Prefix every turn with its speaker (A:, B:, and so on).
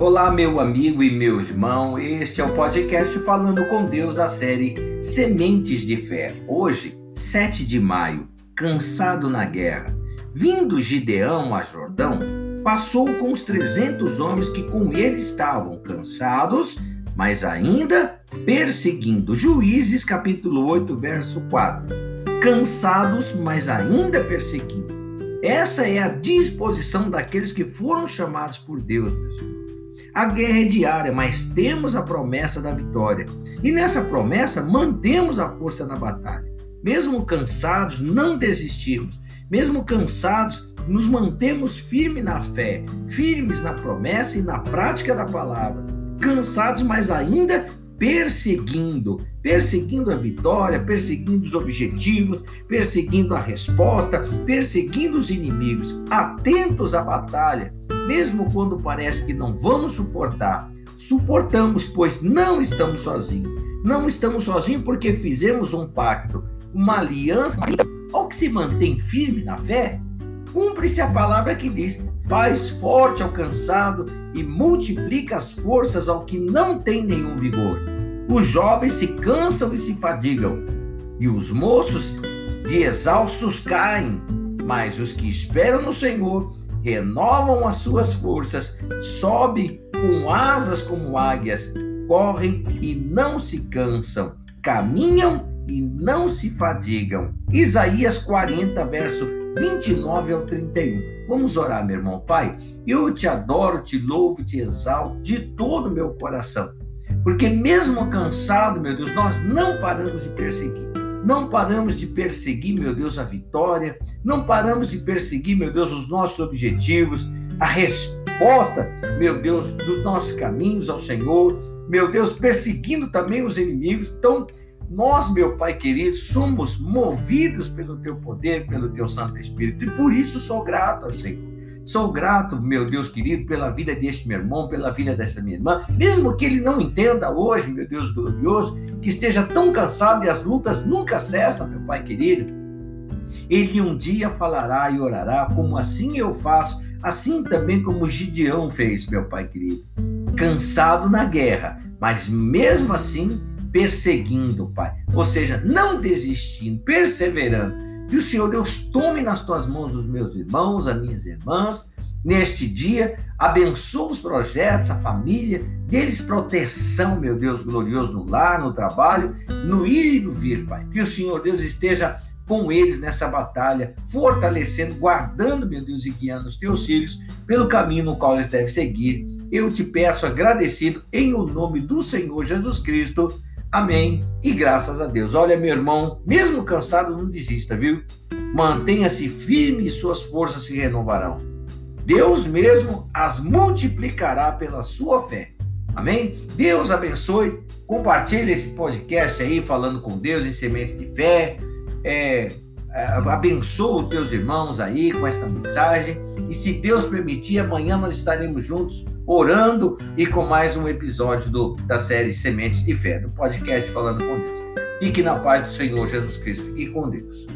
A: Olá, meu amigo e meu irmão. Este é o podcast Falando com Deus da série Sementes de Fé. Hoje, 7 de maio, cansado na guerra. Vindo Gideão a Jordão, passou com os 300 homens que com ele estavam cansados, mas ainda perseguindo. Juízes, capítulo 8, verso 4. Cansados, mas ainda perseguindo. Essa é a disposição daqueles que foram chamados por Deus, meus irmãos. A guerra é diária, mas temos a promessa da vitória. E nessa promessa, mantemos a força na batalha. Mesmo cansados, não desistimos. Mesmo cansados, nos mantemos firmes na fé, firmes na promessa e na prática da palavra. Cansados, mas ainda perseguindo, perseguindo a vitória, perseguindo os objetivos, perseguindo a resposta, perseguindo os inimigos, atentos à batalha, mesmo quando parece que não vamos suportar. Suportamos, pois não estamos sozinhos. Não estamos sozinhos porque fizemos um pacto, uma aliança. Ao que se mantém firme na fé, cumpre-se a palavra que diz: faz forte ao cansado e multiplica as forças ao que não tem nenhum vigor. Os jovens se cansam e se fadigam, e os moços de exaustos caem, mas os que esperam no Senhor renovam as suas forças, sobem com asas como águias, correm e não se cansam, caminham e não se fadigam. Isaías 40, verso 29 ao 31. Vamos orar, meu irmão. Pai, eu te adoro, te louvo, te exalto de todo o meu coração. Porque mesmo cansado, meu Deus, nós não paramos de perseguir. Não paramos de perseguir, meu Deus, a vitória. Não paramos de perseguir, meu Deus, os nossos objetivos, a resposta, meu Deus, dos nossos caminhos ao Senhor. Meu Deus, perseguindo também os inimigos. Então, nós, meu Pai querido, somos movidos pelo teu poder, pelo teu Santo Espírito, e por isso sou grato ao Senhor. Sou grato, meu Deus querido, pela vida deste meu irmão, pela vida dessa minha irmã, mesmo que ele não entenda hoje, meu Deus glorioso, que esteja tão cansado e as lutas nunca cessam, meu Pai querido. Ele um dia falará e orará, como assim eu faço, assim também como Gideão fez, meu Pai querido. Cansado na guerra, mas mesmo assim perseguindo, Pai. Ou seja, não desistindo, perseverando. Que o Senhor Deus tome nas tuas mãos os meus irmãos, as minhas irmãs, neste dia, abençoa os projetos, a família, deles proteção, meu Deus glorioso, no lar, no trabalho, no ir e no vir, Pai. Que o Senhor Deus esteja com eles nessa batalha, fortalecendo, guardando, meu Deus, e guiando os teus filhos pelo caminho no qual eles devem seguir. Eu te peço agradecido em o nome do Senhor Jesus Cristo. Amém. E graças a Deus. Olha, meu irmão, mesmo cansado, não desista, viu? Mantenha-se firme e suas forças se renovarão. Deus mesmo as multiplicará pela sua fé. Amém? Deus abençoe. Compartilhe esse podcast aí, falando com Deus em sementes de fé. É, abençoa os teus irmãos aí com esta mensagem. E se Deus permitir, amanhã nós estaremos juntos orando e com mais um episódio do, da série Sementes de Fé, do podcast Falando com Deus. Fique na paz do Senhor Jesus Cristo. Fique com Deus.